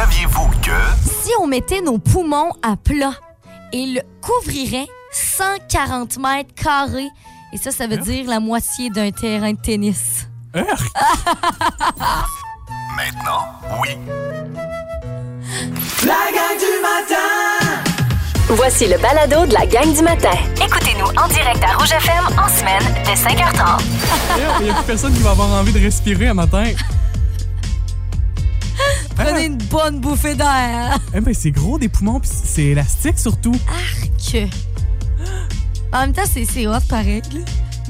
Saviez-vous que... Si on mettait nos poumons à plat, ils couvriraient 140 mètres carrés. Et ça, ça veut dire la moitié d'un terrain de tennis. Urgh! Maintenant, oui. La gang du matin! Voici le balado de la gang du matin. Écoutez-nous en direct à Rouge FM en semaine dès 5h30. Il n'y a plus personne qui va avoir envie de respirer un matin. Prenez une bonne bouffée d'air. Eh ben, c'est gros des poumons, puis c'est élastique surtout. Que. En même temps, c'est c'est hot pareil. là.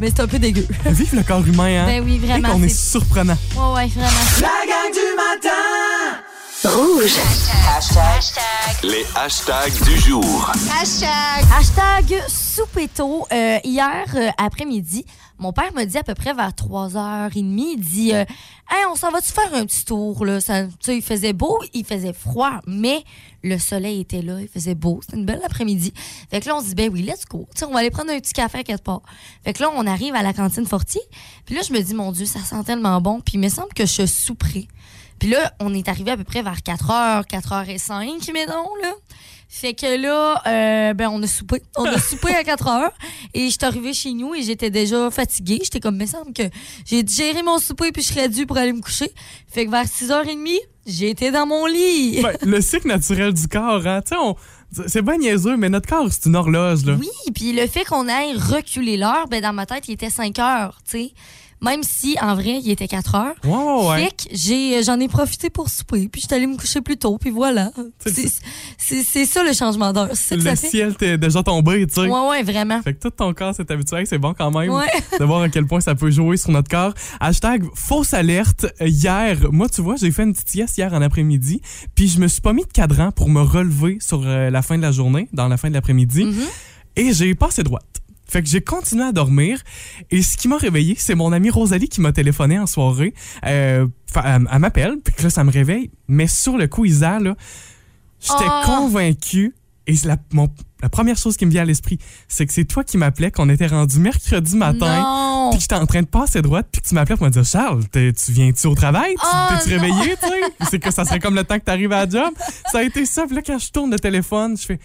Mais c'est un peu dégueu. Vive le corps humain, hein? Ben oui, vraiment, Hey, qu'on est c'est- surprenant. Ouais, ouais, vraiment. La gang du matin! Rouge. Les hashtags du jour. Hashtag soupéto. Euh, hier euh, après-midi, mon père m'a dit à peu près vers 3h30, il dit euh, Hey, on s'en va-tu faire un petit tour? Là? Ça, tu sais, il faisait beau, il faisait froid, mais le soleil était là, il faisait beau. C'était une belle après-midi. Fait que là, on se dit, ben oui, let's go. Tu sais, on va aller prendre un petit café à quelque part. Fait que là, on arrive à la cantine Fortier. Puis là, je me dis, mon Dieu, ça sent tellement bon. Puis il me semble que je souperais. Puis là, on est arrivé à peu près vers 4h, 4h05, mettons, là. Fait que là, euh, ben, on a soupé. On a soupé à 4 heures. Et je suis arrivée chez nous et j'étais déjà fatiguée. J'étais comme, il me semble que j'ai digéré mon souper puis je serais due pour aller me coucher. Fait que vers 6h30, j'étais dans mon lit. Ben, le cycle naturel du corps, hein? Tu sais, on- c'est bien niaiseux, mais notre corps, c'est une horloge, là. Oui, puis le fait qu'on aille reculer l'heure, ben, dans ma tête, il était 5 heures, tu sais. Même si, en vrai, il était 4 heures. Ouais, ouais, ouais. Fait que j'ai, j'en ai profité pour souper, puis j'étais allée me coucher plus tôt, puis voilà. C'est- C'est, c'est, c'est ça le changement d'heure. C'est ça que Le ça fait. ciel t'est déjà tombé, tu sais. Ouais, ouais, vraiment. Fait que tout ton corps s'est habitué, c'est bon quand même Ouais. de voir à quel point ça peut jouer sur notre corps. Hashtag fausse alerte. Hier, moi, tu vois, j'ai fait une petite sieste hier en après-midi, puis je me suis pas mis de cadran pour me relever sur euh, la fin de la journée, dans la fin de l'après-midi, Mhm. et j'ai passé droite. Fait que j'ai continué à dormir et ce qui m'a réveillé, c'est mon amie Rosalie qui m'a téléphoné en soirée. Euh, elle, elle m'appelle, puis que là, ça me réveille. Mais sur le coup, Isa, là, j'étais Oh. convaincu et la, mon- la première chose qui me vient à l'esprit, c'est que c'est toi qui m'appelais, qu'on était rendu mercredi matin. Puis que j'étais en train de passer droite, puis que tu m'appelais pour me dire Charles, tu viens-tu au travail? Tu- Oh, T'es-tu réveillé, tu sais? c'est que ça serait comme le temps que t'arrives à la job. Ça a été ça. Puis là, quand je tourne le téléphone, je fais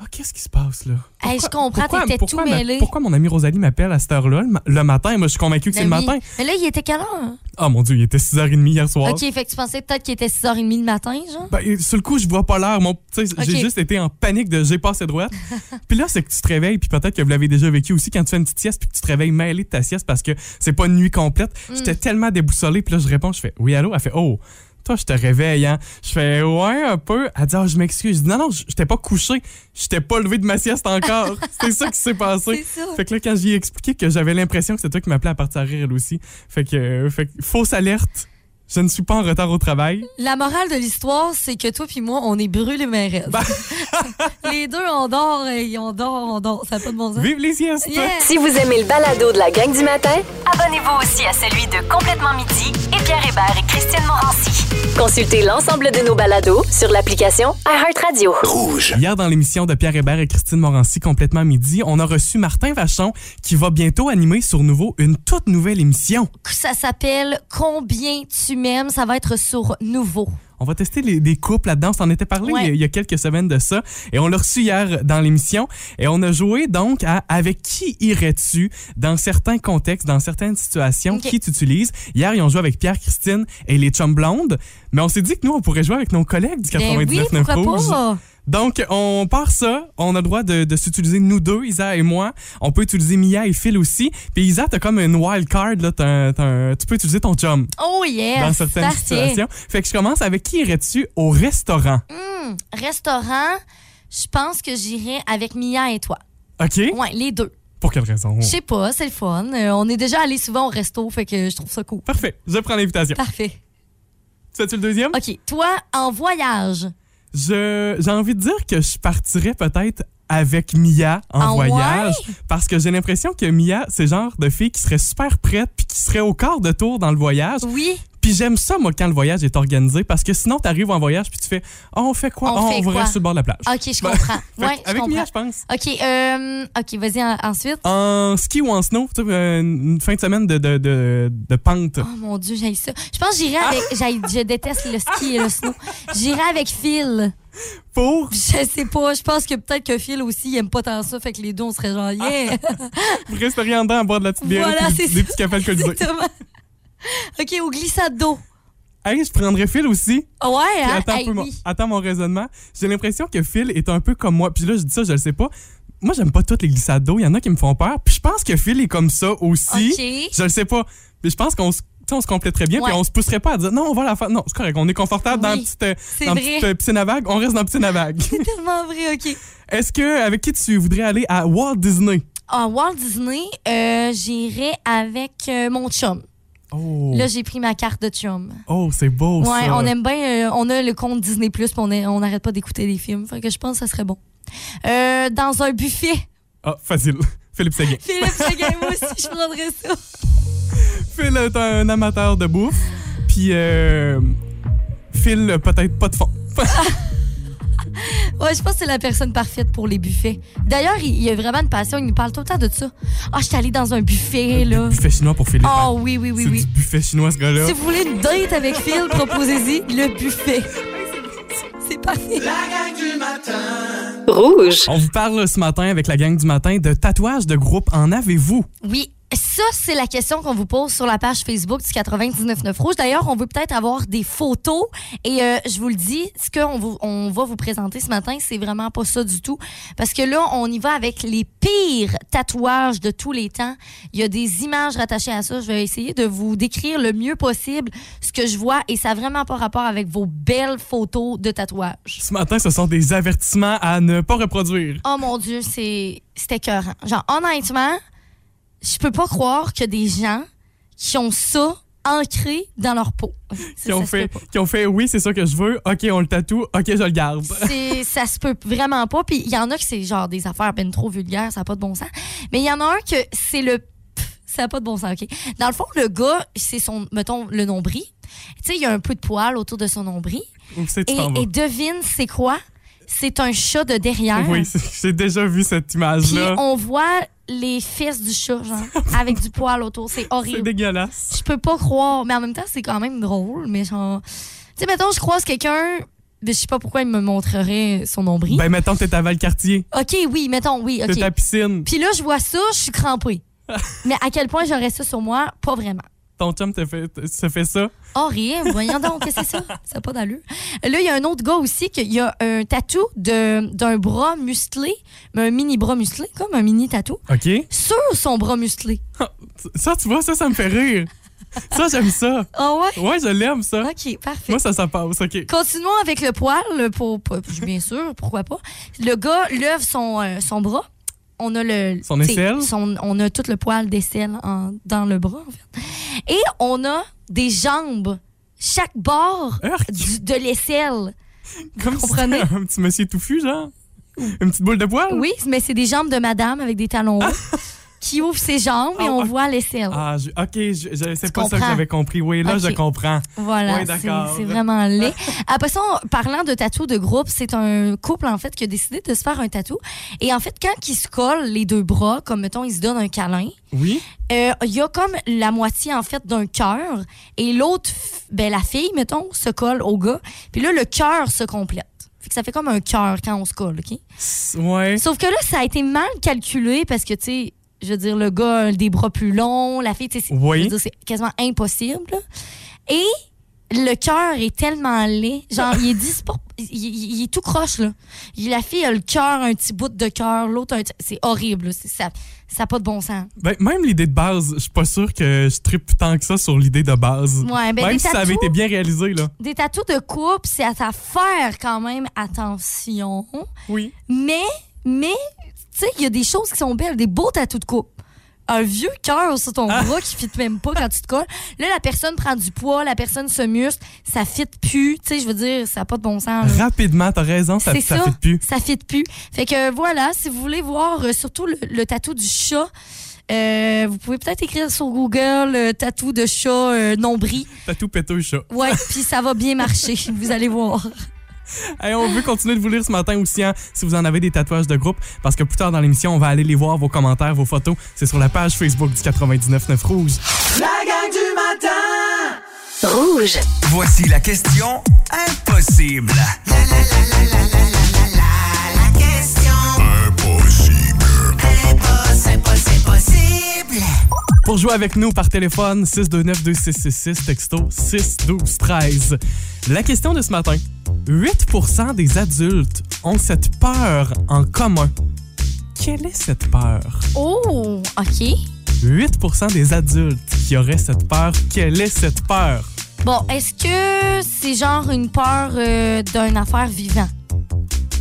Ah, qu'est-ce qui se passe là? Hey, je comprends, pourquoi, t'étais pourquoi tout ma- mêlé. pourquoi mon ami Rosalie m'appelle à cette heure-là, le, ma- le matin? Moi, je suis convaincu que c'est Ben le oui. matin. Mais là, il était quelle heure? Ah, mon Dieu, il était 6h30 hier soir. OK, fait que tu pensais peut-être qu'il était 6h30 le matin, genre? Ben, sur le coup, je vois pas l'heure. J'ai juste été en panique de j'ai passé droite. puis là, c'est que tu te réveilles, puis peut-être que vous l'avez déjà vécu aussi quand tu fais une petite sieste, puis que tu te réveilles mêlé de ta sieste parce que c'est pas une nuit complète. Mm. J'étais tellement déboussolé, puis là, je réponds, je fais oui, allô? Elle fait oh. Toi, je te réveille, hein? Je fais ouais, un peu. Elle dit, ah, je m'excuse. Je dis, non, non, je j'étais pas couché. J'étais pas levé de ma sieste encore. c'est ça qui s'est passé. C'est ça. Fait que là, quand j'y ai expliqué que j'avais l'impression que c'était toi qui m'appelais à partir à rire, elle aussi. Fait que, euh, fait que fausse alerte. Je ne suis pas en retard au travail. La morale de l'histoire, c'est que toi puis moi, on est brûlés mais. Ben. Les deux, on dort et on dort, on dort. Ça n'a pas de bon sens. Vive les siestes! Yeah. Si vous aimez le balado de la gang du matin, Abonnez-vous aussi à celui de Complètement Midi et Pierre Hébert et Christine Morancy. Consultez l'ensemble de nos balados sur l'application iHeartRadio. Rouge. Hier, dans l'émission de Pierre Hébert et Christine Morancy, complètement midi, on a reçu Martin Vachon qui va bientôt animer sur Nouveau une toute nouvelle émission. Ça s'appelle Combien tu m'aimes? Ça va être sur Nouveau. On va tester les, des couples là-dedans. On s'en était parlé Ouais. il, y a, il y a quelques semaines de ça. Et on l'a reçu hier dans l'émission. Et on a joué donc à Avec qui irais-tu? Dans certains contextes, dans certaines situations, qui tu utilises. Hier, ils ont joué avec Pierre-Christine et les chums blondes. Mais on s'est dit que nous, on pourrait jouer avec nos collègues du Ben oui, 99 pourquoi Rouge. pas? Donc, on part ça. On a le droit de, de s'utiliser nous deux, Isa et moi. On peut utiliser Mia et Phil aussi. Puis Isa, t'as comme une wild card. Là, un- tu peux utiliser ton chum Oh yes! dans certaines parfait. situations. Fait que je commence avec qui irais-tu au restaurant? Hmm, restaurant, je pense que j'irai avec Mia et toi. OK? Ouais, les deux. Pour quelle raison? Je sais pas, c'est le fun. Euh, on est déjà allé souvent au resto, fait que je trouve ça cool. Parfait. Je prends l'invitation. Parfait. Tu fais-tu le deuxième? OK, toi, en voyage. Je, j'ai envie de dire que je partirais peut-être avec Mia en Ah voyage parce que j'ai l'impression que Mia, c'est le genre de fille qui serait super prête puis qui serait au quart de tour dans le voyage. Oui. Puis j'aime ça, moi, quand le voyage est organisé, parce que sinon, t'arrives en voyage puis tu fais oh, on fait quoi? On Oh, fait on va rester sur le bord de la plage. OK, je Ben, comprends. Ouais, je avec comprends. Mia, je pense. OK, euh, OK, vas-y en- ensuite. En ski ou en snow, tu sais, euh, une fin de semaine de, de, de, de pente. Oh mon Dieu, j'ai ça. Je pense que j'irai avec. j'haïs- Je déteste le ski et le snow. J'irai avec Phil. Pour, Je sais pas. Je pense que peut-être que Phil aussi, il aime pas tant ça. Fait que les deux, on serait genre, yeah. vous resteriez en dedans à boire de la petite bière voilà, c'est des petits cafés alcoolisés. Exactement. OK, au glissade d'eau. Hey, je prendrais Phil aussi. Ouais, Puis hein? attends, un Hey, peu mon, oui. attends mon raisonnement. J'ai l'impression que Phil est un peu comme moi. Puis là, je dis ça, je le sais pas. Moi, j'aime pas toutes les glissades d'eau. Il y en a qui me font peur. Puis je pense que Phil est comme ça aussi. OK. Je le sais pas. Mais je pense qu'on se, on se compléterait bien. Puis on se pousserait pas à dire non, on va la faire. Non, c'est correct. On est confortable dans la petite, euh, dans petite euh, piscine à vagues. On reste dans la piscine à vagues. C'est tellement vrai, OK. Est-ce que, avec qui tu voudrais aller à Walt Disney? En Walt Disney, euh, j'irai avec euh, mon chum. Oh, Là, j'ai pris ma carte de chum. oh c'est beau Ouais, ça. on aime bien. euh, on a le compte Disney Plus, on n'arrête pas d'écouter des films. Fait que je pense que ça serait bon. Euh, dans un buffet. Ah, facile. Philippe Séguin. Philippe Seguin, moi aussi, je prendrais ça. Phil est un amateur de bouffe. Puis euh, Phil, peut-être pas de fond. Ouais, je pense que c'est la personne parfaite pour les buffets. D'ailleurs, il, il a vraiment une passion. Il nous parle tout le temps de ça. Ah, je suis allée dans un buffet, là. Buffet chinois pour Philippe. hein? Oh, oui, oui, oui, c'est oui. du buffet chinois, ce gars-là. Si vous voulez une date avec Phil, proposez-y le buffet. C'est parfait. La gang du matin. Rouge. On vous parle ce matin avec la gang du matin de tatouages de groupe. En avez-vous? Oui, ça, c'est la question qu'on vous pose sur la page Facebook du 99.9 Rouge. D'ailleurs, on veut peut-être avoir des photos. Et euh, je vous le dis, ce qu'on vous- on va vous présenter ce matin, c'est vraiment pas ça du tout. Parce que là, on y va avec les pires tatouages de tous les temps. Il y a des images rattachées à ça. Je vais essayer de vous décrire le mieux possible ce que je vois. Et ça n'a vraiment pas rapport avec vos belles photos de tatouages. Ce matin, ce sont des avertissements à ne pas reproduire. Oh mon Dieu, c'est c'est écœurant. Genre, honnêtement, je peux pas croire que des gens qui ont ça ancré dans leur peau. Qui ont, fait, qui ont fait, oui, c'est ça que je veux. OK, on le tatoue. OK, je le garde. Ça se peut vraiment pas. Puis il y en a que c'est genre des affaires ben trop vulgaires, ça n'a pas de bon sens. Mais il y en a un que c'est le. pff, Ça n'a pas de bon sens, OK? Dans le fond, le gars, c'est son, mettons, le nombril. Tu sais, il y a un peu de poils autour de son nombril. Où Et, et devine, c'est quoi? C'est un chat de derrière. Oui, j'ai déjà vu cette image-là. on voit les fesses du chat, genre, avec du poil autour. C'est C'est horrible. dégueulasse. Je peux pas croire. Mais en même temps, c'est quand même drôle. Mais genre. Tu sais, mettons, je croise quelqu'un. mais Je sais pas pourquoi il me montrerait son nombril. Ben, mettons que t'es à Val-Cartier. OK, oui, mettons, oui, T'es OK. à piscine. Puis là, je vois ça, je suis crampée. mais à quel point j'aurais ça sur moi? Pas vraiment. Ton chum te fait, te fait ça? Horrible. Voyons donc, qu'est-ce que c'est ça? Ça n'a pas d'allure. Là, il y a un autre gars aussi qui a un tatou d'un bras musclé, mais un mini bras musclé, comme un mini tatou, OK? sur son bras musclé. Ça, tu vois, ça, ça me fait rire. Ça, j'aime ça. Ah ouais? Ouais, je l'aime, ça. OK, parfait. Moi, ça, ça passe. OK. Continuons avec le poil, pour, pour- bien sûr, pourquoi pas. Le gars lève son, euh, son bras. On a le. Son aisselle? son- on a tout le poil d'aisselle dans le bras, en fait. Et on a des jambes, chaque bord du- de l'aisselle. Comme si comprenez? un petit monsieur touffu, genre? Une petite boule de poil? Oui, mais c'est des jambes de madame avec des talons hauts qui ouvrent ses jambes et Ah, on voit l'aisselle. Ah, je- OK, je, je- c'est pas ça que j'avais compris. Oui, là, je comprends. Voilà, c'est vraiment laid. Après ça, on- parlant de tatou de groupe, c'est un couple en fait qui a décidé de se faire un tatou. Et en fait, quand ils se collent les deux bras, comme mettons, ils se donnent un câlin, Oui? euh, il y a comme la moitié en fait d'un cœur et l'autre, ben la fille, mettons, se colle au gars. Puis là, le cœur se complète. Fait que ça fait comme un cœur quand on se colle, OK? Ouais. Sauf que là, ça a été mal calculé parce que, tu sais, je veux dire, le gars a des bras plus longs, la fille, tu sais, c'est- Oui. quasiment impossible. là. Et le cœur est tellement laid. Genre, il est dispor- il, est tout croche, là. Il- La fille a le cœur, un petit bout de cœur, l'autre, un c'est horrible. Ça n'a pas de bon sens. Ben, même l'idée de base, je suis pas sûr que je tripe tant que ça sur l'idée de base. Ouais, ben, même si ça avait été bien réalisé, là. Des tatous de couple, c'est à faire quand même attention. Oui. Mais, mais, tu sais, il y a des choses qui sont belles, des beaux tatous de couple. Un vieux cœur sur ton Ah. bras qui fit même pas quand tu te colles. Là, la personne prend du poids, la personne se muscle, ça fit plus. Tu sais, je veux dire, ça n'a pas de bon sens. là. Rapidement, t'as raison, ça, ça ça, fait plus. ça fit plus. Fait que voilà, si vous voulez voir euh, surtout le, le tatou du chat, Euh, vous pouvez peut-être écrire sur Google euh, tatou de chat nombril. Tatou péteux chat. Ouais, puis ça va bien marcher. Vous allez voir. Hey, on veut continuer de vous lire ce matin aussi, hein, si vous en avez des tatouages de groupe, parce que plus tard dans l'émission, on va aller les voir, vos commentaires, vos photos. C'est sur la page Facebook du 99.9 Rouge. La gang du matin Rouge. Voici la question impossible. Pour jouer avec nous par téléphone, 629-2666, texto 612-13. La question de ce matin. 8% des adultes ont cette peur en commun. Quelle est cette peur? Oh, OK. 8% des adultes qui auraient cette peur, quelle est cette peur? Bon, est-ce que c'est genre une peur euh, d'une affaire vivant?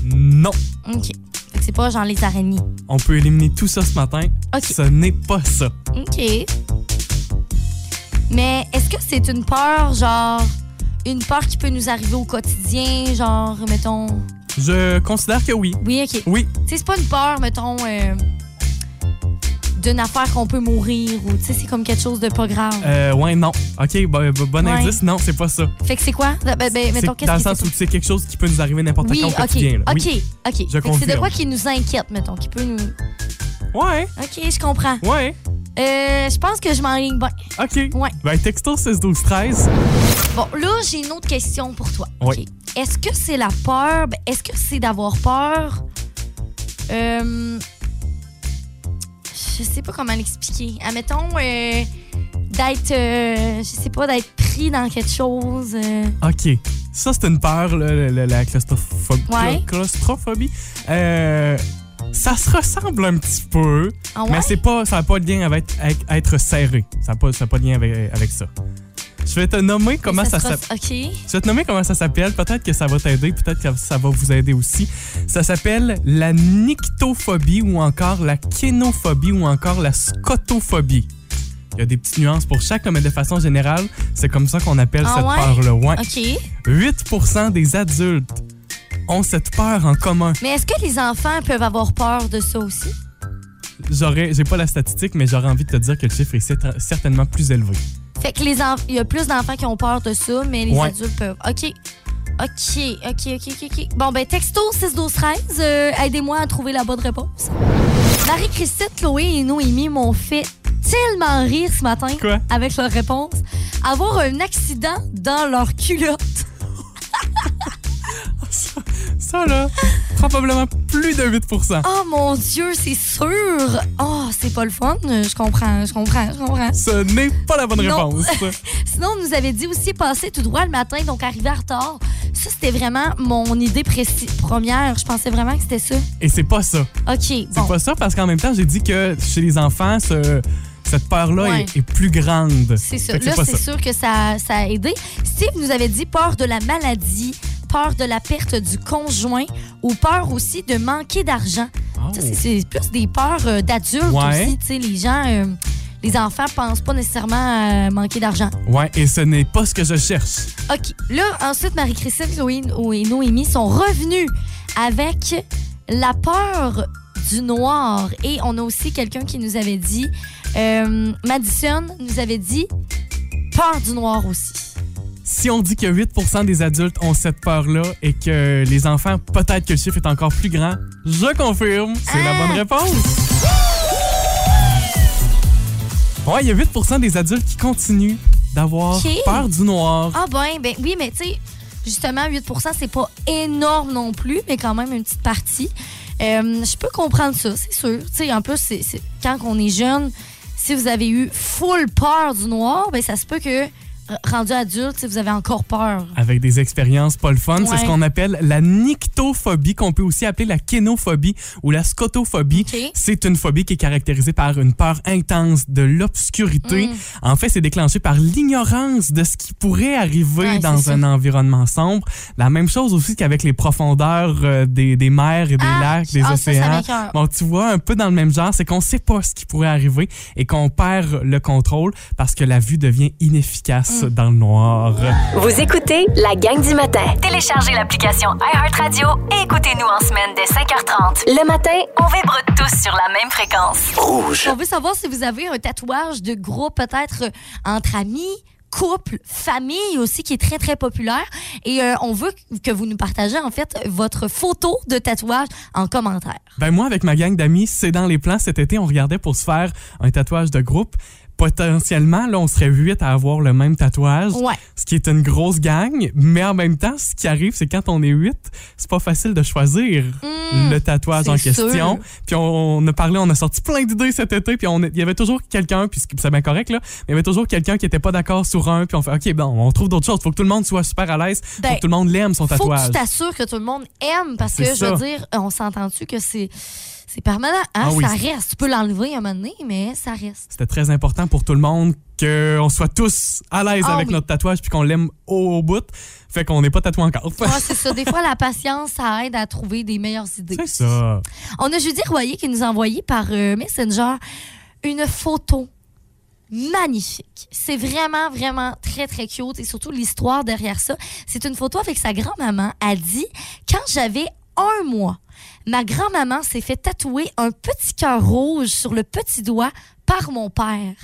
Non. OK. C'est pas genre les araignées. On peut éliminer tout ça ce matin. Ce n'est pas ça. OK. Mais est-ce que c'est une peur, genre, une peur qui peut nous arriver au quotidien, genre, mettons? Je considère que oui. Oui, OK. Oui. Tu sais, c'est pas une peur, mettons, euh, d'une affaire qu'on peut mourir ou, tu sais, c'est comme quelque chose de pas grave. Euh, ouais, non. OK, bon, bon- Ouais. indice. Non, c'est pas ça. Fait que c'est quoi? Ben, ben, mettons, qu'est-ce dans le sens où c'est quelque chose qui peut nous arriver n'importe Oui, quand au OK. quotidien. là. OK, Oui. OK. Fait que c'est de quoi qui nous inquiète, mettons, qui peut nous. Ouais, OK, je comprends. ouais. Euh, je pense que je m'enligne bien. OK. Ouais. Ben, texto 6 12 13. Bon, là, j'ai une autre question pour toi. Oui. OK. Est-ce que c'est la peur? ben, Est-ce que c'est d'avoir peur? Euh, je sais pas comment l'expliquer. Admettons, euh, d'être, euh, je sais pas, d'être pris dans quelque chose. euh, OK. Ça, c'est une peur, là, la claustrophobie. Ouais. claustrophobie. Euh, ça se ressemble un petit peu, Ah ouais? mais c'est pas, ça n'a pas de lien avec, avec être serré. Ça n'a pas, ça a pas de lien avec, avec ça. Je vais te nommer comment ça, s'appelle. Je vais te nommer comment ça s'appelle. Peut-être que ça va t'aider, peut-être que ça va vous aider aussi. Ça s'appelle la nyctophobie ou encore la kénophobie ou encore la scotophobie. Il y a des petites nuances pour chaque, mais de façon générale, c'est comme ça qu'on appelle Ah cette ouais? peur-là. Ouais. OK. 8% des adultes ont cette peur en commun. Mais est-ce que les enfants peuvent avoir peur de ça aussi? J'aurais, j'ai pas la statistique, mais j'aurais envie de te dire que le chiffre est cer- certainement plus élevé. Fait que les enf- il y a plus d'enfants qui ont peur de ça, mais les Ouais. adultes peuvent. OK. OK, OK, OK, OK, OK. Bon, ben, texto 6 12 13 euh, aidez-moi à trouver la bonne réponse. Marie-Christine, Chloé et Noémie m'ont fait tellement rire ce matin Quoi? avec leur réponse. Avoir un accident dans leur culotte. Ça, là, probablement plus de 8% Oh mon Dieu, c'est sûr. Oh, c'est pas le fun. Je comprends, je comprends, je comprends. Ce n'est pas la bonne Non. réponse. Sinon, on nous avait dit aussi passer tout droit le matin, donc arriver en retard. Ça, c'était vraiment mon idée précise, première. Je pensais vraiment que c'était ça. Et c'est pas ça. OK, C'est bon. pas ça parce qu'en même temps, j'ai dit que chez les enfants, ce- cette peur-là Ouais. est, est plus grande. C'est que Là, c'est sûr que ça, ça a aidé. Steve nous avait dit peur de la maladie, peur de la perte du conjoint ou peur aussi de manquer d'argent. Oh. C'est- plus des peurs euh, d'adultes Ouais. aussi. Tu sais, les gens, euh, les enfants pensent pas nécessairement à manquer d'argent. Ouais, et ce n'est pas ce que je cherche. OK. Là, ensuite, Marie-Christine, et Noémie sont revenus avec la peur du noir. Et on a aussi quelqu'un qui nous avait dit, euh, Madison nous avait dit, peur du noir aussi. Si on dit que 8% des adultes ont cette peur-là et que les enfants, peut-être que le chiffre est encore plus grand, je confirme, c'est la bonne réponse. Ouais, il y a 8% des adultes qui continuent d'avoir peur du noir. Ah ben, ben oui, mais tu sais, justement, 8% c'est pas énorme non plus, mais quand même une petite partie. Euh, je peux comprendre ça, c'est sûr. Tu sais, en plus, c'est quand on est jeune, si vous avez eu full peur du noir, ben ça se peut que, rendu adulte, sais, vous avez encore peur. Avec des expériences pas le fun. C'est ce qu'on appelle la nyctophobie, qu'on peut aussi appeler la kénophobie ou la scotophobie. C'est une phobie qui est caractérisée par une peur intense de l'obscurité. Mm. En fait, c'est déclenché par l'ignorance de ce qui pourrait arriver Ouais, dans un ça. environnement sombre. La même chose aussi qu'avec les profondeurs euh, des, des mers et des Ah, lacs, des ah, ça, ça océans. m'écoeure. Bon, tu vois, un peu dans le même genre, c'est qu'on sait pas ce qui pourrait arriver et qu'on perd le contrôle parce que la vue devient inefficace. Dans le noir. Vous écoutez la gang du matin. Téléchargez l'application iHeartRadio et écoutez-nous en semaine dès 5h30. Le matin, On vibre tous sur la même fréquence. On veut savoir si vous avez un tatouage de groupe, peut-être euh, entre amis, couple, famille aussi, qui est très, très populaire. Et euh, on veut que vous nous partagez, en fait, votre photo de tatouage en commentaire. Ben moi, avec ma gang d'amis, c'est dans les plans cet été, on regardait pour se faire un tatouage de groupe. Potentiellement, là, on serait huit à avoir le même tatouage, Ouais. ce qui est une grosse gang. Mais en même temps, ce qui arrive, c'est quand on est huit, c'est pas facile de choisir Mmh, le tatouage en sûr. question. Puis on, on a parlé, on a sorti plein d'idées cet été, puis on, il y avait toujours quelqu'un, puis c'est bien correct là, mais il y avait toujours quelqu'un qui était pas d'accord sur un, puis on fait ok, bon, on trouve d'autres choses. Faut que tout le monde soit super à l'aise, Ben, faut que tout le monde l'aime son Faut que tatouage. tu t'assures que tout le monde aime, parce que, je veux dire, on s'entend-tu que c'est... C'est permanent, hein? Ah oui, ça reste. Tu peux l'enlever un moment donné, mais ça reste. C'était très important pour tout le monde qu'on soit tous à l'aise Ah avec oui. notre tatouage puis qu'on l'aime au, au bout. Fait qu'on n'est pas tatoué encore. Ouais, c'est ça. Des fois, la patience, ça aide à trouver des meilleures idées. c'est ça. On a Judy Royer qui nous a envoyé par euh, Messenger une photo magnifique. C'est vraiment, vraiment très, très cute et surtout l'histoire derrière ça. C'est une photo avec sa grand-maman. Elle dit, quand j'avais un mois, ma grand-maman s'est fait tatouer un petit cœur rouge sur le petit doigt par mon père.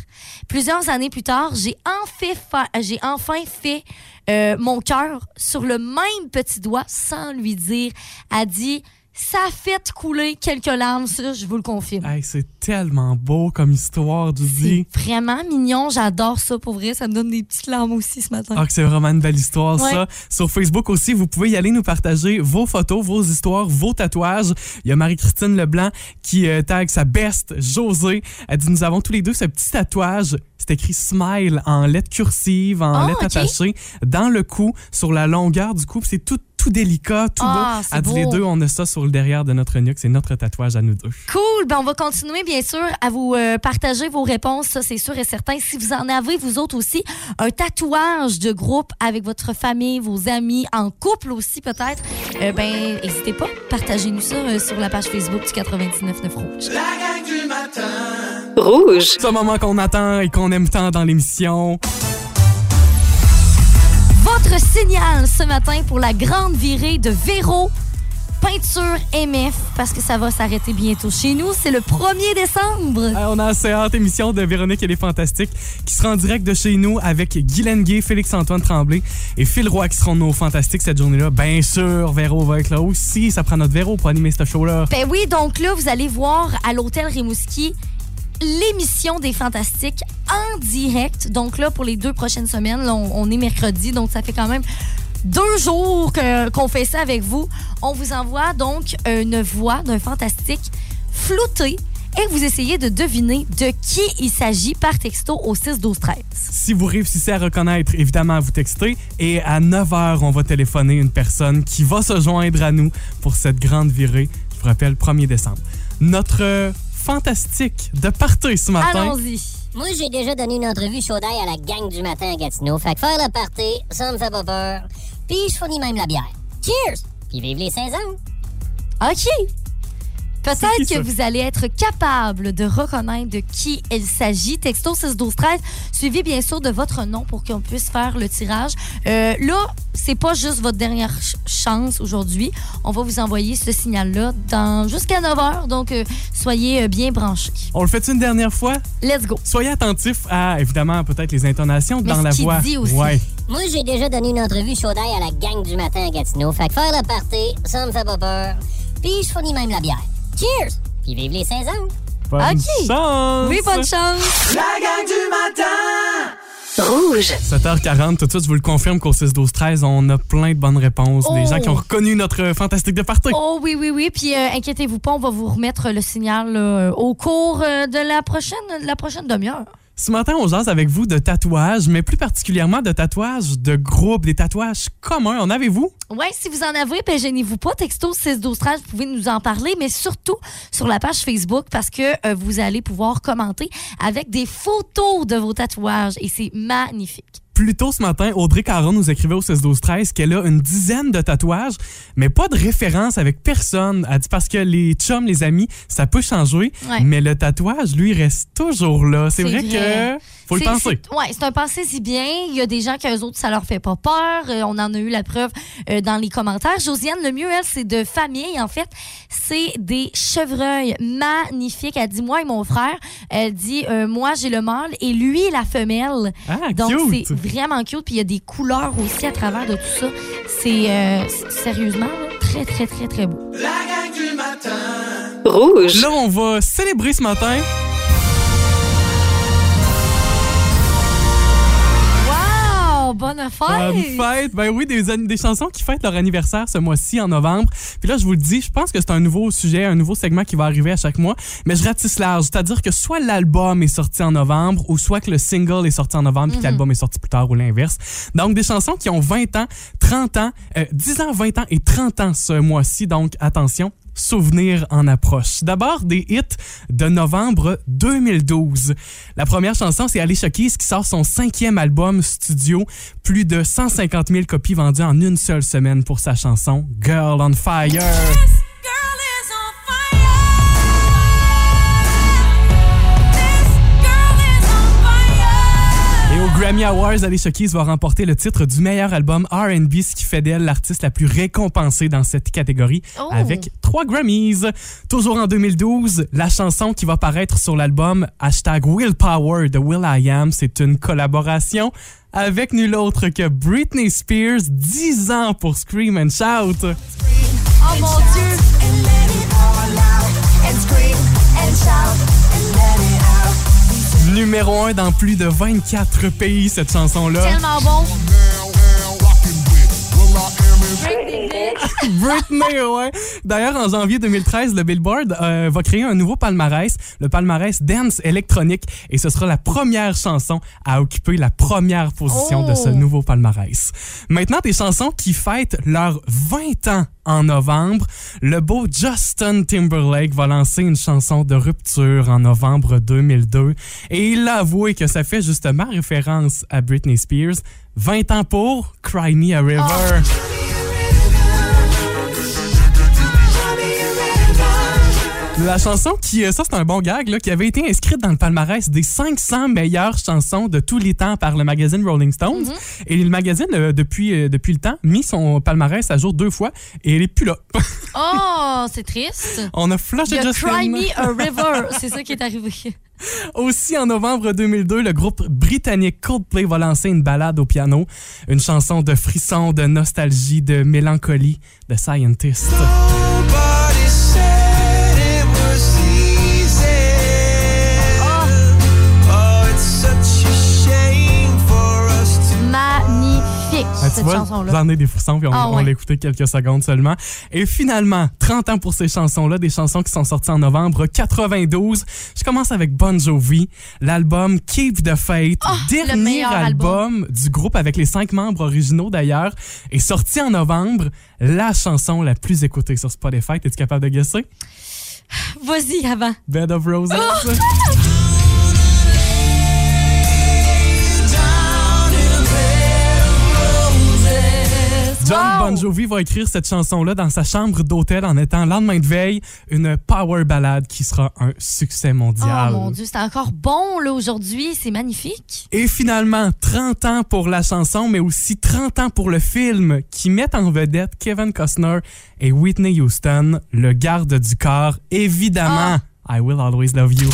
Plusieurs années plus tard, j'ai enfin, fait euh, mon cœur sur le même petit doigt sans lui dire. Elle dit, ça a fait couler quelques larmes, ça, je vous le confirme. Hey, c'est tellement beau comme histoire, Judy. C'est vraiment mignon, j'adore ça pour vrai, ça me donne des petites larmes aussi ce matin. Ah, que c'est vraiment une belle histoire, Ouais. ça. Sur Facebook aussi, vous pouvez y aller nous partager vos photos, vos histoires, vos tatouages. Il y a Marie-Christine Leblanc qui euh, tag sa best, José. Elle dit Nous avons tous les deux ce petit tatouage. C'est écrit Smile en lettres cursives, en Ah, lettres attachées, dans le cou, sur la longueur du cou. C'est tout, tout délicat, tout Ah, beau. c'est Elle dit Les deux, on a ça sur le derrière de notre nuque. C'est notre tatouage à nous deux. Cool, ben on va continuer bien sûr à vous euh, partager vos réponses, ça c'est sûr et certain. Si vous en avez vous autres aussi, un tatouage de groupe avec votre famille, vos amis, en couple aussi peut-être, euh, ben n'hésitez pas, partagez-nous ça euh, sur la page Facebook du 99.9 Rouge. La gang du matin. rouge. Ce moment qu'on attend et qu'on aime tant dans l'émission. Votre signal ce matin pour la grande virée de Véro Peinture MF parce que ça va s'arrêter bientôt chez nous. C'est le 1er décembre. Ah, on a assez hâte, émission de Véronique et les Fantastiques qui sera en direct de chez nous avec Guylaine Gay, Félix-Antoine Tremblay et Phil Roy qui seront nos Fantastiques cette journée-là. Bien sûr, Véro va être là aussi. Ça prend notre Véro pour animer ce show-là. Ben oui, donc là, vous allez voir à l'hôtel Rimouski l'émission des Fantastiques en direct. Donc là, pour les deux prochaines semaines, on, est mercredi, donc ça fait quand même deux jours qu'on fait ça avec vous. On vous envoie donc une voix d'un fantastique flouté et vous essayez de deviner de qui il s'agit par texto au 6 12 13. Si vous réussissez à reconnaître, évidemment, vous textez. Et à 9h, on va téléphoner une personne qui va se joindre à nous pour cette grande virée. Je vous rappelle, 1er décembre. Notre euh, fantastique de party ce matin. Allons-y. Moi, j'ai déjà donné une entrevue chaudaille à la gang du matin à Gatineau. Fait que faire le party, ça me fait pas peur. Puis je fournis même la bière. Cheers! Puis vive les 16 ans! OK. Peut-être que ça? vous allez être capable de reconnaître de qui il s'agit. Texto 6 12 13 suivi bien sûr de votre nom pour qu'on puisse faire le tirage. Euh, là, c'est pas juste votre dernière ch- chance aujourd'hui. On va vous envoyer ce signal-là dans jusqu'à 9 h. Donc, euh, soyez euh, bien branchés. On le fait une dernière fois? Let's go. Soyez attentifs à, évidemment, peut-être les intonations Mais dans ce la voix. dit aussi. Ouais. Moi, j'ai déjà donné une entrevue chaudaille à la gang du matin à Gatineau. Fait que faire le party, ça me fait pas peur. Puis je fournis même la bière. Cheers! Puis vive les 16 ans! Bonne OK. chance! Oui, bonne chance. La gang du matin. Rouge. 7h40, tout de suite, je vous le confirme qu'au 6-12-13, on a plein de bonnes réponses. Des Oh. gens qui ont reconnu notre fantastique de party. Oh oui, oui, oui. Puis euh, inquiétez-vous pas, on va vous remettre le signal là, au cours euh, de la prochaine, de la prochaine demi-heure. Ce matin, on jase avec vous de tatouages, mais plus particulièrement de tatouages de groupe, des tatouages communs. En avez-vous? Ouais, si vous en avez, ben gênez-vous pas. Texto 6 12 13, vous pouvez nous en parler, mais surtout sur la page Facebook parce que euh, vous allez pouvoir commenter avec des photos de vos tatouages et c'est magnifique. Plus tôt ce matin, Audrey Caron nous écrivait au 16-12-13 qu'elle a une dizaine de tatouages, mais pas de référence avec personne. Elle dit parce que les chums, les amis, ça peut changer, Ouais. mais le tatouage, lui, reste toujours là. C'est vrai. que Faut le C'est- penser. c'est- Ouais, c'est un pensée si bien. Il y a des gens que eux autres, ça leur fait pas peur. Euh, on en a eu la preuve euh, dans les commentaires. Josiane, le mieux, elle, c'est de famille. En fait, c'est des chevreuils magnifiques. Elle dit, moi et mon frère, elle dit, euh, moi, j'ai le mâle et lui, la femelle. Ah, Donc, cute. c'est vraiment cute. Puis il y a des couleurs aussi à travers de tout ça. C'est euh, sérieusement là, très, très, très, très beau. La gang du matin. Rouge. Là, on va célébrer ce matin. Bonne Bonne fête! fête! Ben oui, des, des chansons qui fêtent leur anniversaire ce mois-ci en novembre. Puis là, je vous le dis, je pense que c'est un nouveau sujet, un nouveau segment qui va arriver à chaque mois. Mais je ratisse large. C'est-à-dire que soit l'album est sorti en novembre ou soit que le single est sorti en novembre puis que l'album est sorti plus tard ou l'inverse. Donc, des chansons qui ont 20 ans, 30 ans, euh, 10 ans, 20 ans et 30 ans ce mois-ci. Donc, attention. Souvenirs en approche. D'abord, des hits de novembre 2012. La première chanson, c'est Alicia Keys qui sort son cinquième album studio. Plus de 150 000 copies vendues en une seule semaine pour sa chanson Girl on Fire. Grammy Awards, Alicia Keys va remporter le titre du meilleur album R&B, ce qui fait d'elle l'artiste la plus récompensée dans cette catégorie, Oh. avec trois Grammys. Toujours en 2012, la chanson qui va paraître sur l'album hashtag Willpower de Will I Am, c'est une collaboration avec nul autre que Britney Spears, 10 ans pour Scream and Shout. Oh mon Dieu! Numéro 1 dans plus de 24 pays, cette chanson-là. Tellement bon! Britney, ouais. D'ailleurs, en janvier 2013, le Billboard euh, va créer un nouveau palmarès, le palmarès Dance électronique, et ce sera la première chanson à occuper la première position Oh. de ce nouveau palmarès. Maintenant, des chansons qui fêtent leurs 20 ans en novembre. Le beau Justin Timberlake va lancer une chanson de rupture en novembre 2002, et il a avoué que ça fait justement référence à Britney Spears. 20 ans pour Cry Me a River. La chanson qui, euh, ça c'est un bon gag, là, qui avait été inscrite dans le palmarès des 500 meilleures chansons de tous les temps par le magazine Rolling Stones. Et le magazine, euh, depuis, euh, depuis le temps, mis son palmarès à jour deux fois et elle est plus là. Oh, c'est triste. On a a Justin. Cry Me a River. C'est ça qui est arrivé. Aussi en novembre 2002, le groupe britannique Coldplay va lancer une balade au piano, une chanson de frisson, de nostalgie, de mélancolie, de Scientist. Cette chanson-là. j'en ai des frissons, puis on, Ah on ouais. l'a écouté quelques secondes seulement. Et finalement, 30 ans pour ces chansons-là, des chansons qui sont sorties en novembre 92. Je commence avec Bon Jovi, l'album Keep the Faith, Oh, dernier album du groupe avec les cinq membres originaux d'ailleurs, est sorti en novembre. La chanson la plus écoutée sur Spotify, es-tu capable de guesser? Vas-y, avant. Bed of Roses. Oh! Bon Jovi va écrire cette chanson-là dans sa chambre d'hôtel en étant lendemain de veille une power ballade qui sera un succès Oh mondial. mon Dieu, c'est encore bon là aujourd'hui, c'est magnifique. Et finalement, 30 ans pour la chanson, mais aussi 30 ans pour le film qui met en vedette Kevin Costner et Whitney Houston, le garde du corps, évidemment. I Will Always Love You.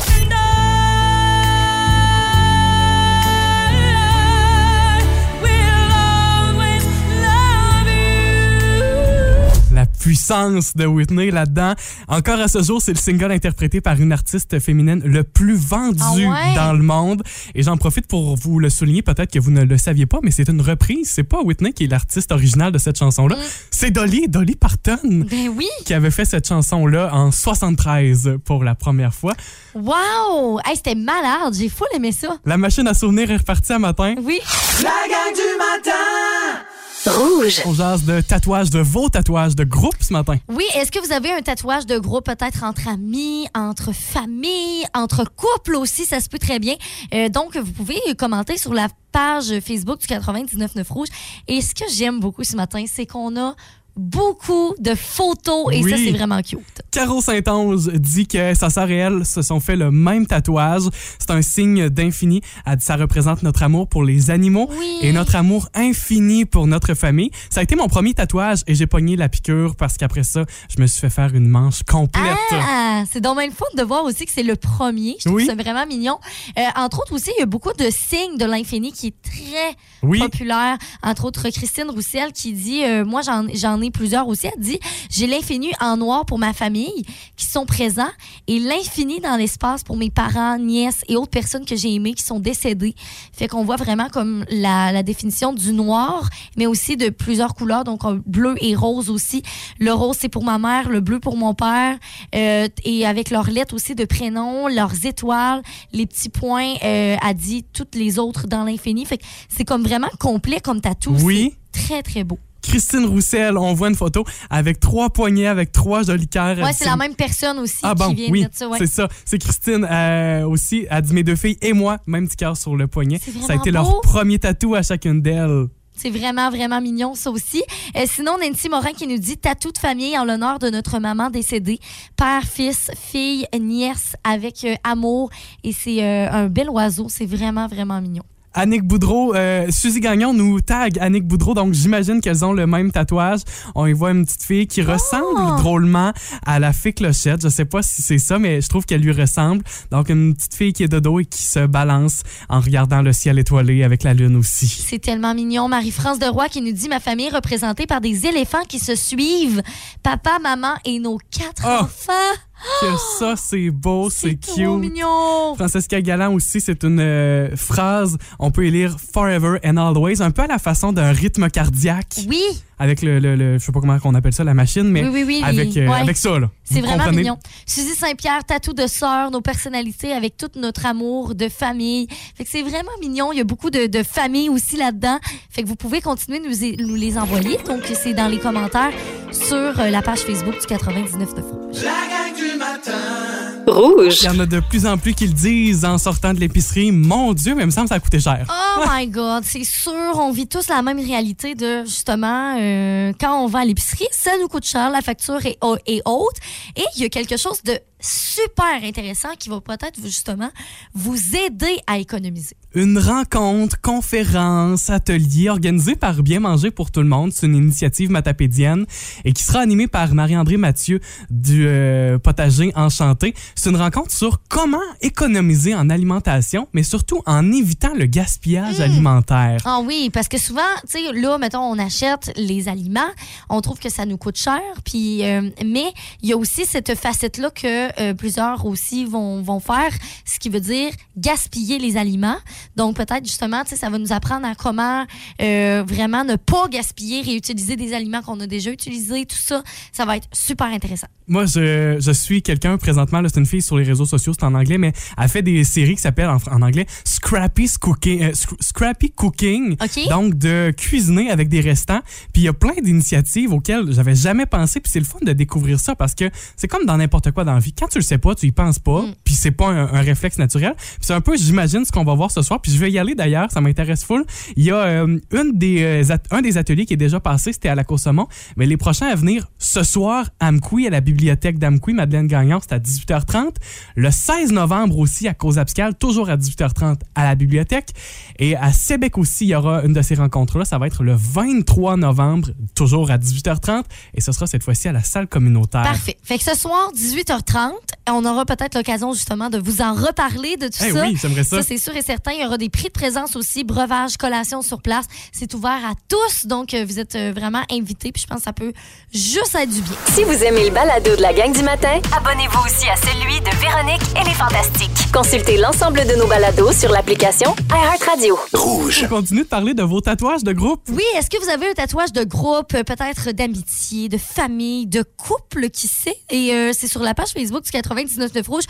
Puissance de Whitney là-dedans. Encore à ce jour, c'est le single interprété par une artiste féminine le plus vendu Ah ouais? dans le monde. Et j'en profite pour vous le souligner, peut-être que vous ne le saviez pas, mais c'est une reprise. C'est pas Whitney qui est l'artiste original de cette chanson-là. Mm. C'est Dolly, Dolly Parton, Ben oui. qui avait fait cette chanson-là en 73 pour la première fois. Wow! Hey, c'était malade, j'ai full aimé ça. La machine à souvenirs est repartie à matin. Oui. La gang du matin. Rouge. On jase de tatouages, de vos tatouages de groupe ce matin. Oui, est-ce que vous avez un tatouage de groupe peut-être entre amis, entre familles, entre couples aussi, ça se peut très bien. Euh, donc, vous pouvez commenter sur la page Facebook du 99.9 Rouge. Et ce que j'aime beaucoup ce matin, c'est qu'on a beaucoup de photos et Oui. ça, c'est vraiment cute. Caro Saint-Onge dit que sa sœur et elle se sont fait le même tatouage. C'est un signe d'infini. Elle dit ça représente notre amour pour les animaux Oui. et notre amour infini pour notre famille. Ça a été mon premier tatouage et j'ai pogné la piqûre parce qu'après ça, je me suis fait faire une manche complète. Ah, c'est donc même fun de voir aussi que c'est le premier. Je trouve Oui. ça vraiment mignon. Euh, entre autres aussi, il y a beaucoup de signes de l'infini qui est très Oui. populaire. Entre autres, Christine Roussel qui dit, euh, moi j'en j'en plusieurs aussi, elle dit, j'ai l'infini en noir pour ma famille qui sont présents et l'infini dans l'espace pour mes parents, nièces et autres personnes que j'ai aimées qui sont décédées. Fait qu'on voit vraiment comme la, la définition du noir, mais aussi de plusieurs couleurs, donc bleu et rose aussi. Le rose, c'est pour ma mère, le bleu pour mon père, euh, et avec leurs lettres aussi de prénom, leurs étoiles, les petits points, euh, a dit toutes les autres dans l'infini. Fait que c'est comme vraiment complet comme tatou. Oui. Très, très beau. Christine Roussel, on voit une photo avec trois poignets, avec trois jolis cœurs. Ouais, c'est la même personne aussi Ah qui bon, vient oui, de ça. Ouais. c'est ça. C'est Christine euh, aussi. Elle dit mes deux filles et moi, même petit cœur sur le poignet. C'est Ça a été beau. leur premier tatou à chacune d'elles. C'est vraiment, vraiment mignon, ça aussi. Euh, sinon, Nancy Morin qui nous dit tatou de famille en l'honneur de notre maman décédée. Père, fils, fille, nièce, avec euh, amour. Et c'est euh, un bel oiseau. C'est vraiment, vraiment mignon. Annick Boudreau, euh, Suzy Gagnon nous tag Annick Boudreau, donc j'imagine qu'elles ont le même tatouage. On y voit une petite fille qui Oh! ressemble drôlement à la fée Clochette. Je sais pas si c'est ça, mais je trouve qu'elle lui ressemble. Donc une petite fille qui est de dos et qui se balance en regardant le ciel étoilé avec la lune aussi. C'est tellement mignon. Marie-France de Roy qui nous dit ma famille est représentée par des éléphants qui se suivent. Papa, maman et nos quatre Oh, enfants. Que ça, c'est beau, c'est trop cute. mignon. Francesca Galland aussi, c'est une euh, phrase, on peut y lire Forever and Always, un peu à la façon d'un rythme cardiaque, Oui, avec le, le, le- je sais pas comment on appelle ça, la machine, mais oui, oui, oui. avec, euh, ouais. avec ça, là. C'est vraiment comprenez? mignon. Suzy Saint-Pierre, tatou de sœur, nos personnalités avec tout notre amour de famille. Fait que c'est vraiment mignon. Il y a beaucoup de, de familles aussi là-dedans. Fait que vous pouvez continuer de nous, les envoyer. Donc, c'est dans les commentaires sur euh, la page Facebook du 99 de Frouge. Rouge. Il y en a de plus en plus qui le disent en sortant de l'épicerie. Mon Dieu, mais il me semble que ça a coûté cher. Oh my God, c'est sûr, on vit tous la même réalité de justement euh, quand on va à l'épicerie, ça nous coûte cher, la facture est, est haute, et il y a quelque chose de super intéressant qui va peut-être justement vous aider à économiser. Une rencontre, conférence, atelier organisé par Bien Manger pour tout le monde. C'est une initiative matapédienne et qui sera animée par Marie-André Mathieu du euh, Potager Enchanté. C'est une rencontre sur comment économiser en alimentation, mais surtout en évitant le gaspillage alimentaire. Ah oui, parce que souvent, tu sais, là, mettons, on achète les aliments, on trouve que ça nous coûte cher, puis, euh, mais il y a aussi cette facette-là que euh, plusieurs aussi vont, vont faire, ce qui veut dire gaspiller les aliments. Donc, peut-être, justement, tu sais, ça va nous apprendre à comment euh, vraiment ne pas gaspiller, réutiliser des aliments qu'on a déjà utilisés, tout ça. Ça va être super intéressant. Moi, je, je suis quelqu'un présentement, c'est une fille sur les réseaux sociaux, c'est en anglais, mais elle fait des séries qui s'appellent en, en anglais Scrappy Cooking. euh, Sc- Scrappy Cooking. OK. Donc, de cuisiner avec des restants. Puis il y a plein d'initiatives auxquelles j'avais jamais pensé. Puis c'est le fun de découvrir ça parce que c'est comme dans n'importe quoi dans la vie. Quand tu le sais pas, tu y penses pas. Mm. Puis c'est pas un, un réflexe naturel. Puis c'est un peu, j'imagine, ce qu'on va voir ce soir. Puis je vais y aller d'ailleurs, ça m'intéresse full. Il y a euh, une des, euh, at- un des ateliers qui est déjà passé, c'était à la Coursemont. Mais les prochains à venir ce soir à Amqui, à la bibliothèque d'Amqui, Madeleine Gagnon, c'est à 18h30. Le 16 novembre aussi à Cause Abscale, toujours à 18h30 à la bibliothèque. Et à Sébec aussi, il y aura une de ces rencontres-là. Ça va être le 23 novembre, toujours à 18h30. Et ce sera cette fois-ci à la salle communautaire. Parfait. Fait que ce soir, 18h30, on aura peut-être l'occasion justement de vous en reparler de tout Eh ça. oui, j'aimerais ça. Ça, c'est sûr et certain. Il y aura des prix de présence aussi, breuvage, collation sur place. C'est ouvert à tous, donc euh, vous êtes euh, vraiment invités. Puis je pense que ça peut juste être du bien. Si vous aimez le balado de la gang du matin, Abonnez-vous aussi à celui de Véronique et les Fantastiques. consultez l'ensemble de nos balados sur l'application iHeartRadio. Rouge. On continue de parler de vos tatouages de groupe. Oui, est-ce que vous avez un tatouage de groupe, euh, peut-être d'amitié, de famille, de couple, qui sait? Et euh, c'est sur la page Facebook du 99 Rouge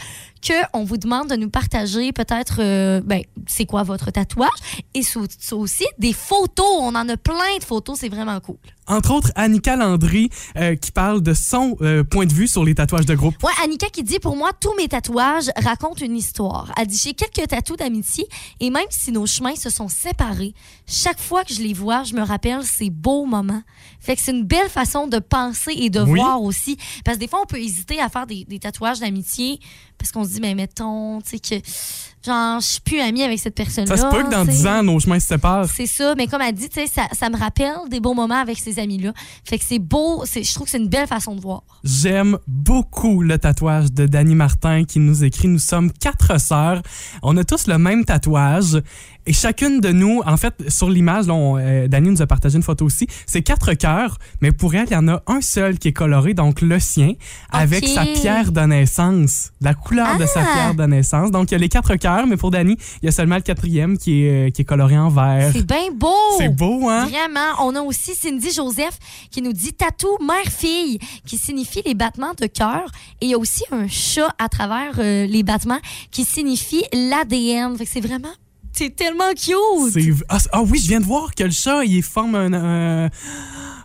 qu'on vous demande de nous partager peut-être, euh, ben, c'est quoi votre tatouage? Et sou- aussi des photos. On en a plein de photos, c'est vraiment cool. Entre autres, Annika Landry euh, qui parle de son euh, point de vue sur les tatouages de groupe. Ouais, Annika qui dit pour moi, tous mes tatouages racontent une histoire. Elle dit j'ai quelques tatous d'amitié et même si nos chemins se sont séparés, chaque fois que je les vois, je me rappelle ces beaux moments. Fait que c'est une belle façon de penser et de Oui. voir aussi. Parce que des fois, on peut hésiter à faire des, des tatouages d'amitié parce qu'on se dit, mais mettons, tu sais, que genre, je suis plus amie avec cette personne-là. Ça se peut que dans tu sais. 10 ans, nos chemins se séparent. C'est ça, mais comme elle dit, ça, ça me rappelle des beaux moments avec ces amis-là. Fait que c'est beau, je trouve que c'est une belle façon de voir. J'aime beaucoup le tatouage de Dani Martin qui nous écrit Nous sommes quatre sœurs. On a tous le même tatouage. Et chacune de nous, en fait, sur l'image, euh, Dani nous a partagé une photo aussi. C'est quatre cœurs, mais pour elle, il y en a un seul qui est coloré, donc le sien, avec sa pierre de naissance, la couleur de sa Ah! pierre de naissance. Donc, il y a les quatre cœurs, mais pour Dani, il y a seulement le quatrième qui est, euh, qui est coloré en vert. C'est bien beau! C'est beau, hein? Vraiment. On a aussi Cindy Joseph qui nous dit tatou mère-fille, qui signifie les battements de cœur. Et il y a aussi un chat à travers euh, les battements qui signifie l'ADN. Fait que c'est vraiment. C'est tellement cute! Ah, ah oui, je viens de voir que le chat, il forme un... un-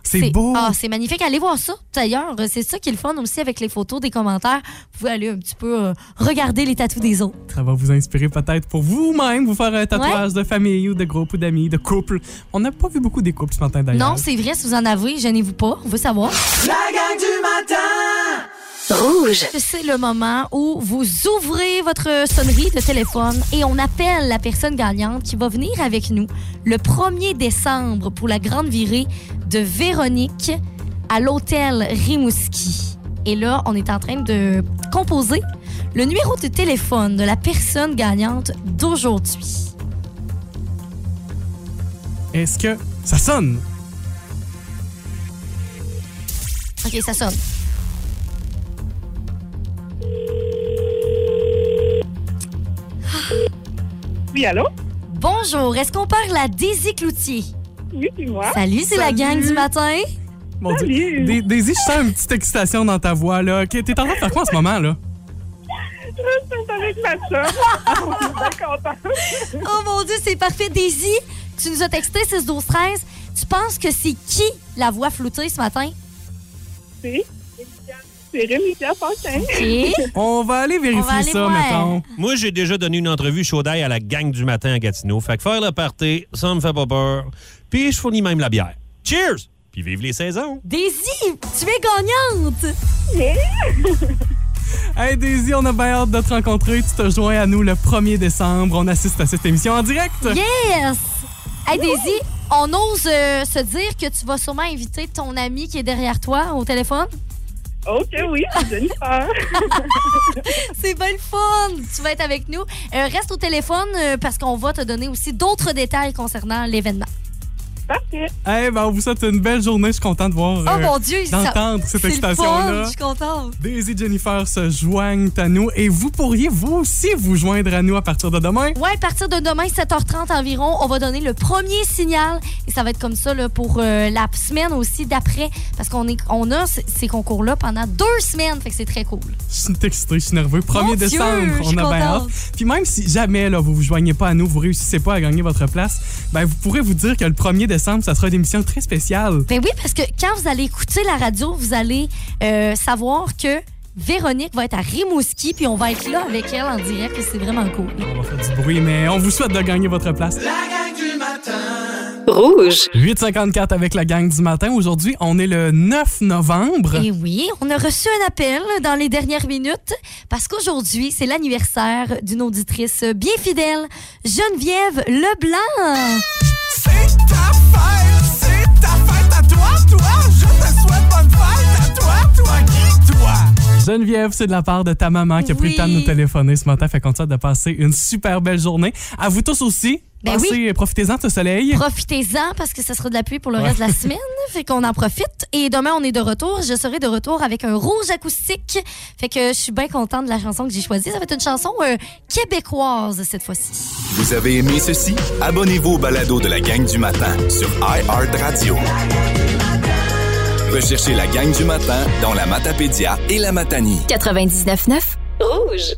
C'est beau. Ah, c'est magnifique. Allez voir ça. D'ailleurs, c'est ça qui est le fun aussi avec les photos, des commentaires. Vous pouvez aller un petit peu euh, regarder les tatous des autres. Ça va vous inspirer peut-être pour vous-même, vous faire un tatouage de famille ou de groupe ou d'amis, de couple. On n'a pas vu beaucoup des couples ce matin d'ailleurs. Non, c'est vrai, si vous en avez, gênez-vous pas. On veut savoir. La gang du matin Rouge. C'est le moment où vous ouvrez votre sonnerie de téléphone et on appelle la personne gagnante qui va venir avec nous le 1er décembre pour la grande virée de Véronique à l'hôtel Rimouski. Et là, on est en train de composer le numéro de téléphone de la personne gagnante d'aujourd'hui. Est-ce que ça sonne? OK, ça sonne. Oui, allô? Bonjour, est-ce qu'on parle à Daisy Cloutier? Oui, c'est moi. Salut, c'est la Salut. gang du matin. Mon Dieu. Daisy, je sens une petite excitation dans ta voix. là. T'es en train de faire quoi en ce moment? là? Je suis avec ma soeur. Je suis bien contente. Oh mon Dieu, c'est parfait. Daisy, tu nous as texté 6 12 13 Tu penses que c'est qui la voix floutée ce matin? C'est? Fontaine. OK. On va aller vérifier On va aller ça, voir. mettons. Moi, j'ai déjà donné une entrevue chaudaille à la gang du matin à Gatineau. Fait que faire le party, ça me fait pas peur. Puis je fournis même la bière. Cheers! Puis vive les saisons! Daisy, tu es gagnante! Hey Daisy, on a bien hâte de te rencontrer. Tu te joins à nous le 1er décembre. On assiste à cette émission en direct. Yes! Hey Daisy, on ose euh, se dire que tu vas sûrement inviter ton ami qui est derrière toi au téléphone? OK, oui, Jennifer. C'est bien le fun! Tu vas être avec nous. Euh, reste au téléphone euh, parce qu'on va te donner aussi d'autres détails concernant l'événement. Parfait. Eh ben, on vous souhaite une belle journée. Je suis content de voir. Oh euh, mon Dieu! ça- d'entendre cette excitation-là. Je suis contente. Daisy et Jennifer se joignent à nous et vous pourriez vous aussi vous joindre à nous à partir de demain. Ouais, à partir de demain, 7h30 environ, on va donner le premier signal. Et ça va être comme ça là, pour euh, la semaine aussi d'après. Parce qu'on est, on a c- ces concours-là pendant deux semaines. Fait que c'est très cool. Je suis excité, je suis nerveux. 1er Mon Dieu, décembre, on a bien hâte. Puis même si jamais là, vous vous joignez pas à nous, vous réussissez pas à gagner votre place, ben vous pourrez vous dire que le 1er décembre, ça sera une émission très spéciale. Ben oui, parce que quand vous allez écouter la radio, vous allez euh, savoir que Véronique va être à Rimouski, puis on va être là avec elle en direct. et C'est vraiment cool. On va faire du bruit, mais on vous souhaite de gagner votre place. La gang du matin Rouge. 8h54 avec la gang du matin. Aujourd'hui, on est le 9 novembre. Et oui, on a reçu un appel dans les dernières minutes parce qu'aujourd'hui, c'est l'anniversaire d'une auditrice bien fidèle, Geneviève Leblanc. C'est ta fête, c'est ta fête à toi, toi. Je te souhaite bonne fête à toi, toi qui, toi. Geneviève, c'est de la part de ta maman qui a pris le temps de nous téléphoner ce matin. Fait qu'on te souhaite de passer une super belle journée. À vous tous aussi. Ben Profitez-en de ce soleil. Profitez-en parce que ce sera de la pluie pour le reste de la semaine. Fait qu'on en profite. Et demain, on est de retour. Je serai de retour avec un rouge acoustique. Fait que je suis bien contente de la chanson que j'ai choisie. Ça va être une chanson euh, québécoise cette fois-ci. Vous avez aimé ceci? Abonnez-vous au balado de la gang du matin sur iHeartRadio. Recherchez la gang du matin dans la Matapédia et la Matanie. 99.9. Rouge.